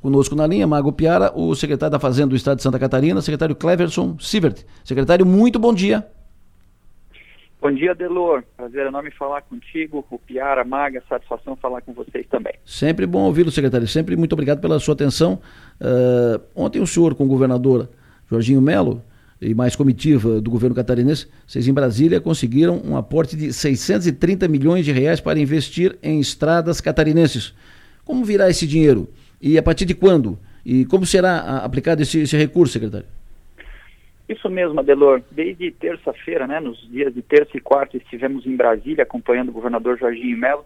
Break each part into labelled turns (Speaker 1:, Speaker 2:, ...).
Speaker 1: conosco na linha, Mago Piara, o secretário da Fazenda do Estado de Santa Catarina, secretário Cleverson Sivert. Secretário, muito bom dia.
Speaker 2: Bom dia, Delor. Prazer enorme falar contigo, o Piara, Maga, satisfação falar com vocês também.
Speaker 1: Sempre bom ouvi-lo, secretário. Sempre muito obrigado pela sua atenção. Uh, ontem o senhor, com o governador Jorginho Melo, e mais comitiva do governo catarinense, vocês em Brasília conseguiram um aporte de 630 milhões de reais para investir em estradas catarinenses. Como virá esse dinheiro? E a partir de quando? E como será aplicado esse, esse recurso, secretário?
Speaker 2: Isso mesmo, Adelor. Desde terça-feira, né, nos dias de terça e quarta, estivemos em Brasília acompanhando o governador Jorginho Melo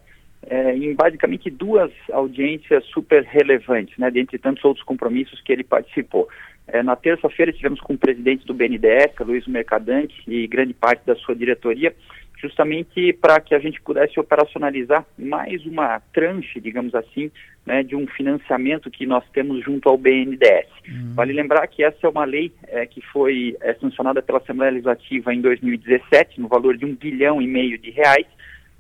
Speaker 2: é, em basicamente duas audiências super relevantes, né, dentre tantos outros compromissos que ele participou. É, na terça-feira estivemos com o presidente do BNDES, Luiz Mercadante, e grande parte da sua diretoria, justamente para que a gente pudesse operacionalizar mais uma tranche, digamos assim, né, de um financiamento que nós temos junto ao BNDES. Uhum. Vale lembrar que essa é uma lei é, que foi é, sancionada pela Assembleia Legislativa em 2017, no valor de um bilhão e meio de reais.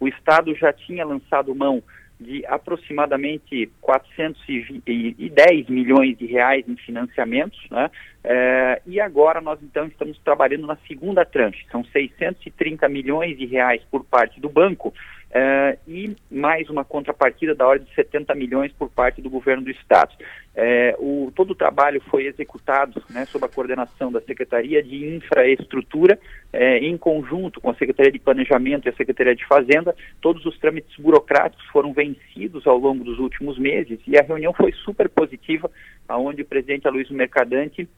Speaker 2: O Estado já tinha lançado mão de aproximadamente 410 milhões de reais em financiamentos, né? É, e agora nós então estamos trabalhando na segunda tranche, são 630 milhões de reais por parte do banco é, e mais uma contrapartida da ordem de 70 milhões por parte do governo do estado. É, o, todo o trabalho foi executado né, sob a coordenação da Secretaria de Infraestrutura, é, em conjunto com a Secretaria de Planejamento e a Secretaria de Fazenda. Todos os trâmites burocráticos foram vencidos ao longo dos últimos meses e a reunião foi super positiva, onde o presidente Aloysio Mercadante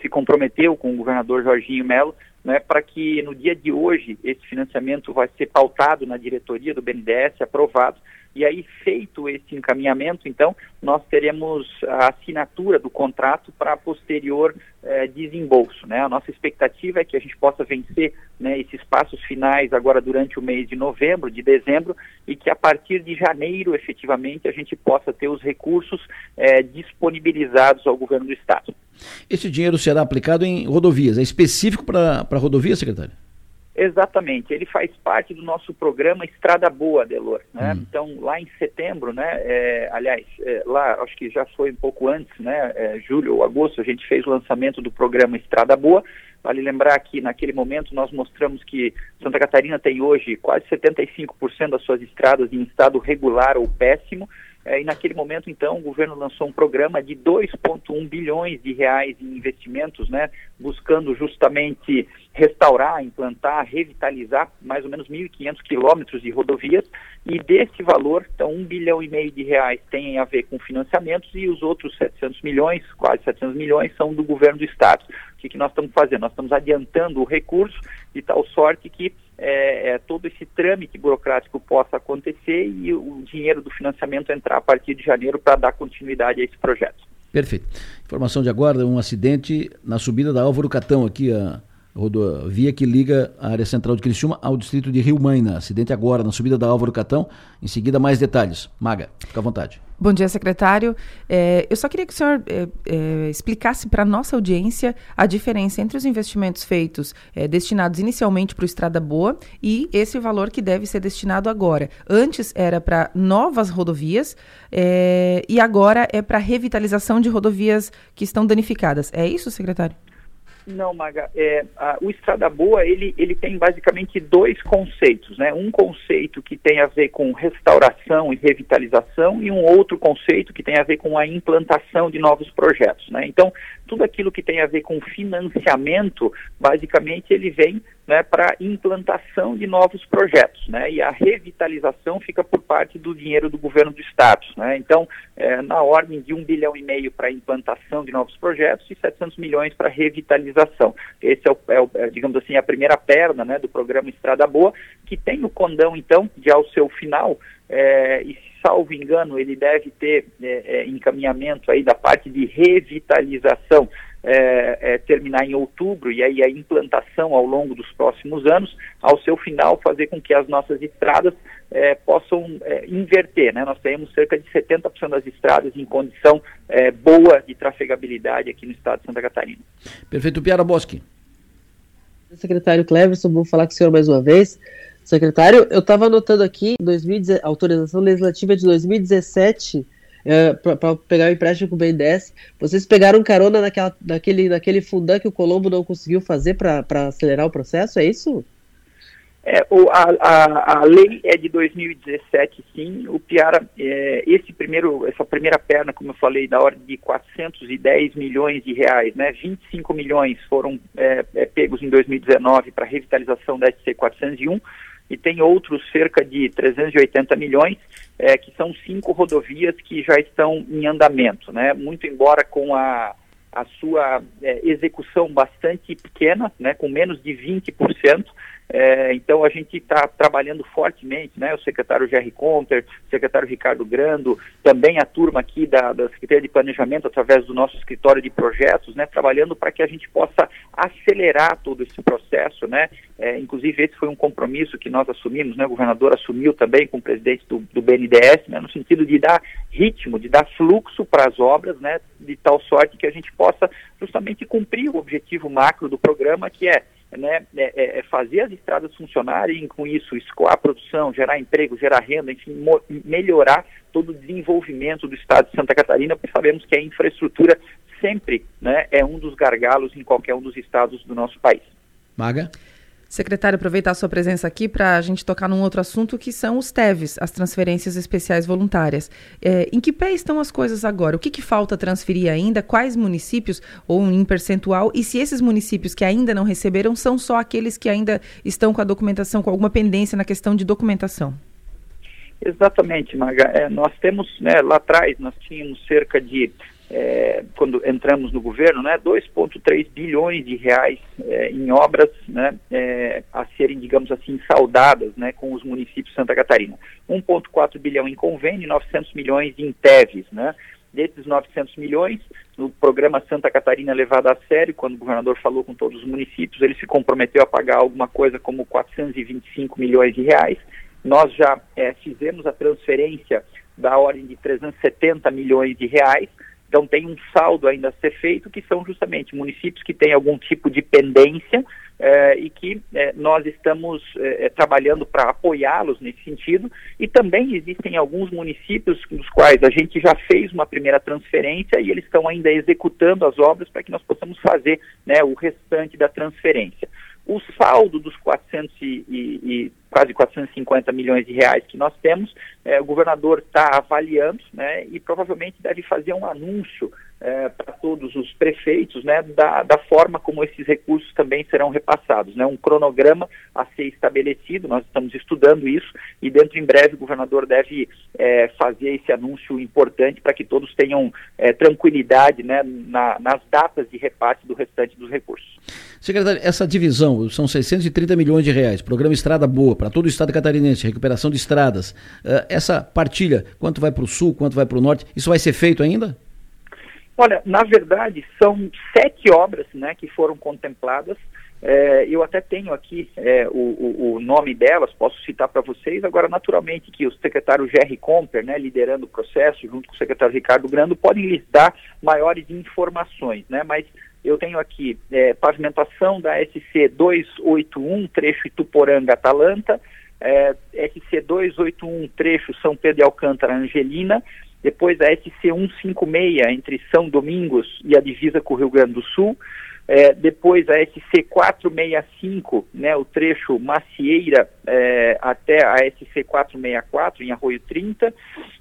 Speaker 2: se comprometeu com o governador Jorginho Melo né, para que no dia de hoje esse financiamento vai ser pautado na diretoria do BNDES, aprovado, e aí, feito esse encaminhamento, então, nós teremos a assinatura do contrato para posterior eh, desembolso. Né? A nossa expectativa é que a gente possa vencer né, esses passos finais agora durante o mês de novembro, de dezembro, e que a partir de janeiro, efetivamente, a gente possa ter os recursos eh, disponibilizados ao governo do Estado.
Speaker 1: Esse dinheiro será aplicado em rodovias. É específico para rodovia, secretário?
Speaker 2: Exatamente, ele faz parte do nosso programa Estrada Boa, Delor. Né? Hum. Então, lá em setembro, né, é, aliás, é, lá acho que já foi um pouco antes, né, é, julho ou agosto, a gente fez o lançamento do programa Estrada Boa. Vale lembrar que naquele momento nós mostramos que Santa Catarina tem hoje quase 75% das suas estradas em estado regular ou péssimo. É, e naquele momento, então, o governo lançou um programa de 2,1 bilhões de reais em investimentos, né, buscando justamente restaurar, implantar, revitalizar mais ou menos 1.500 quilômetros de rodovias. E desse valor, então, 1 bilhão e meio de reais tem a ver com financiamentos e os outros 700 milhões, quase 700 milhões, são do governo do Estado. O que, que nós estamos fazendo? Nós estamos adiantando o recurso de tal sorte que é, é, todo esse trâmite burocrático possa acontecer e o dinheiro do financiamento entrar a partir de janeiro para dar continuidade a esse projeto.
Speaker 1: Perfeito. Informação de agora, um acidente na subida da Álvaro Catão aqui, a rodovia que liga a área central de Criciúma ao distrito de Rio Maina. Acidente agora na subida da Álvaro Catão. Em seguida, mais detalhes. Maga, fica à vontade.
Speaker 3: Bom dia, secretário. É, eu só queria que o senhor é, é, explicasse para a nossa audiência a diferença entre os investimentos feitos é, destinados inicialmente para o Estrada Boa e esse valor que deve ser destinado agora. Antes era para novas rodovias é, e agora é para revitalização de rodovias que estão danificadas. É isso, secretário?
Speaker 2: Não, Maga. É, a, o Estrada Boa ele, ele tem basicamente dois conceitos, né? Um conceito que tem a ver com restauração e revitalização e um outro conceito que tem a ver com a implantação de novos projetos, né? Então, tudo aquilo que tem a ver com financiamento, basicamente ele vem né, para implantação de novos projetos, né, e a revitalização fica por parte do dinheiro do governo do estado, né, então é, na ordem de um bilhão e meio para implantação de novos projetos e 700 milhões para revitalização. Esse é, o, é, o, é, digamos assim, a primeira perna, né, do programa Estrada Boa, que tem o condão então de ao seu final é, e salvo engano, ele deve ter é, é, encaminhamento aí da parte de revitalização é, é, terminar em outubro e aí a implantação ao longo dos próximos anos, ao seu final fazer com que as nossas estradas é, possam é, inverter. Né? Nós temos cerca de 70% das estradas em condição boa de trafegabilidade aqui no estado de Santa Catarina.
Speaker 1: Perfeito, Piara Bosque.
Speaker 4: Secretário Cleverson, vou falar com o senhor mais uma vez. Secretário, eu estava anotando aqui, 2010, autorização legislativa de 2017, é, para pegar o empréstimo com o BNDES. Vocês pegaram carona naquela, naquele, naquele fundão que o Colombo não conseguiu fazer para acelerar o processo, é isso?
Speaker 2: É, o, a, a, a, lei é de 2017, sim. O Piara, é, esse primeiro, essa primeira perna, como eu falei, da ordem de 410 milhões de reais, né? 25 milhões foram é, é pegos em 2019 para revitalização da SC 401 e tem outros cerca de 380 milhões, é, que são cinco rodovias que já estão em andamento, né? Muito embora com a a sua é, execução bastante pequena, né, com menos de 20%, é, então a gente está trabalhando fortemente, né? O secretário Jerry Conter, o secretário Ricardo Grando, também a turma aqui da, da Secretaria de Planejamento, através do nosso escritório de projetos, né? Trabalhando para que a gente possa acelerar todo esse processo, né? É, inclusive esse foi um compromisso que nós assumimos, né? O governador assumiu também com o presidente do, do BNDES, né? No sentido de dar ritmo, de dar fluxo para as obras, né? De tal sorte que a gente possa justamente cumprir o objetivo macro do programa, que é né, é, é, é fazer as estradas funcionarem com isso escoar a produção, gerar emprego, gerar renda, enfim, melhorar todo o desenvolvimento do estado de Santa Catarina, porque sabemos que a infraestrutura sempre né, é um dos gargalos em qualquer um dos estados do nosso país.
Speaker 1: Maga?
Speaker 3: Secretário, aproveitar a sua presença aqui para a gente tocar num outro assunto que são os TEVs, as transferências especiais voluntárias. É, em que pé estão as coisas agora? O que, que falta transferir ainda? Quais municípios, ou em percentual? E se esses municípios que ainda não receberam são só aqueles que ainda estão com a documentação, com alguma pendência na questão de documentação?
Speaker 2: Exatamente, Maga. É, nós temos, né, lá atrás, nós tínhamos cerca de é, quando entramos no governo, né, 2,3 bilhões de reais é, em obras né, é, a serem, digamos assim, saudadas né, com os municípios de Santa Catarina. 1,4 bilhão em convênio e 900 milhões em TEVs. Né? Desses 900 milhões, no programa Santa Catarina levado a sério, quando o governador falou com todos os municípios, ele se comprometeu a pagar alguma coisa como 425 milhões de reais. Nós já é, fizemos a transferência da ordem de 370 milhões de reais, então tem um saldo ainda a ser feito, que são justamente municípios que têm algum tipo de pendência eh, e que eh, nós estamos eh, trabalhando para apoiá-los nesse sentido. E também existem alguns municípios nos quais a gente já fez uma primeira transferência e eles estão ainda executando as obras para que nós possamos fazer né, o restante da transferência. O saldo dos 400 e, e, quase 450 milhões de reais que nós temos, é, o governador está avaliando né, e provavelmente deve fazer um anúncio é, para todos os prefeitos né, da, da, forma como esses recursos também serão repassados. Né, um cronograma a ser estabelecido, nós estamos estudando isso e dentro em breve o governador deve é, fazer esse anúncio importante para que todos tenham é, tranquilidade né, na, nas datas de repasse do restante dos recursos.
Speaker 1: Secretário, essa divisão, são 630 milhões de reais, programa Estrada Boa, para todo o estado catarinense, recuperação de estradas. Essa partilha, quanto vai para o sul, quanto vai para o norte, isso vai ser feito ainda?
Speaker 2: Olha, na verdade, são sete obras né, que foram contempladas. É, eu até tenho aqui é, o, o, nome delas, posso citar para vocês. Agora, naturalmente, que o secretário Jerry Comper, né, liderando o processo, junto com o secretário Ricardo Grando, podem lhes dar maiores informações, né? Mas eu tenho aqui é, pavimentação da SC 281, trecho Ituporanga-Atalanta, é, SC 281, trecho São Pedro de Alcântara-Angelina, depois a SC 156, entre São Domingos e a divisa com o Rio Grande do Sul, é, depois a SC 465, né, o trecho Macieira é, até a SC 464 em Arroio 30,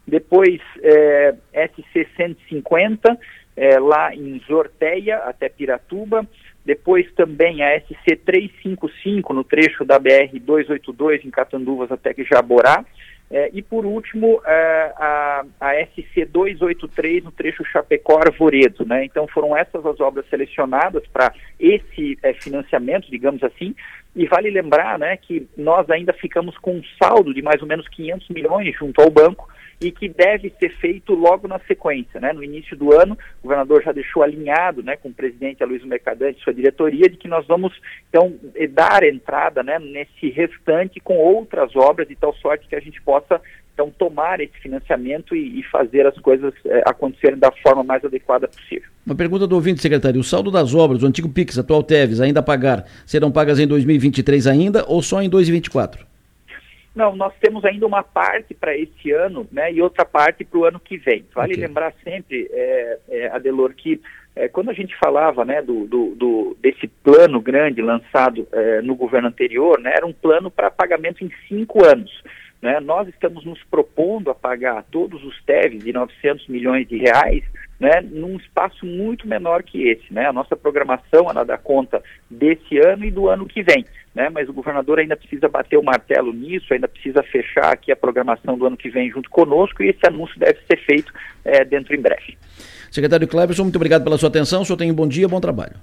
Speaker 2: depois é, SC 150 é, lá em Zorteia até Piratuba, depois também a SC 355 no trecho da BR 282 em Catanduvas até Jaborá, é, e por último, é, a, a SC 283 no trecho Chapecó-Arvoredo. Né? Então foram essas as obras selecionadas para esse é, financiamento, digamos assim, e vale lembrar né, que nós ainda ficamos com um saldo de mais ou menos 500 milhões junto ao banco, e que deve ser feito logo na sequência. Né? No início do ano, o governador já deixou alinhado né, com o presidente Aloysio Mercadante e sua diretoria de que nós vamos, então, eh, dar entrada né, nesse restante com outras obras, de tal sorte que a gente possa, então, tomar esse financiamento e, e fazer as coisas é, acontecerem da forma mais adequada possível.
Speaker 1: Uma pergunta do ouvinte, secretário. O saldo das obras do antigo PIX, atual TEVES, ainda a pagar, serão pagas em 2023 ainda ou só em 2024?
Speaker 2: Não, nós temos ainda uma parte para esse ano né, e outra parte para o ano que vem. Vale okay. lembrar sempre, é, é, Adelor, que é, quando a gente falava né, do, do, do desse plano grande lançado no governo anterior, né, era um plano para pagamento em cinco anos. Né? Nós estamos nos propondo a pagar todos os TEVs de 900 milhões de reais né, num espaço muito menor que esse. Né? A nossa programação ela dá conta desse ano e do ano que vem. Né? Mas o governador ainda precisa bater o martelo nisso, ainda precisa fechar aqui a programação do ano que vem junto conosco e esse anúncio deve ser feito é, dentro em breve.
Speaker 1: Secretário Cleverson, muito obrigado pela sua atenção. O senhor tem um bom dia, bom trabalho.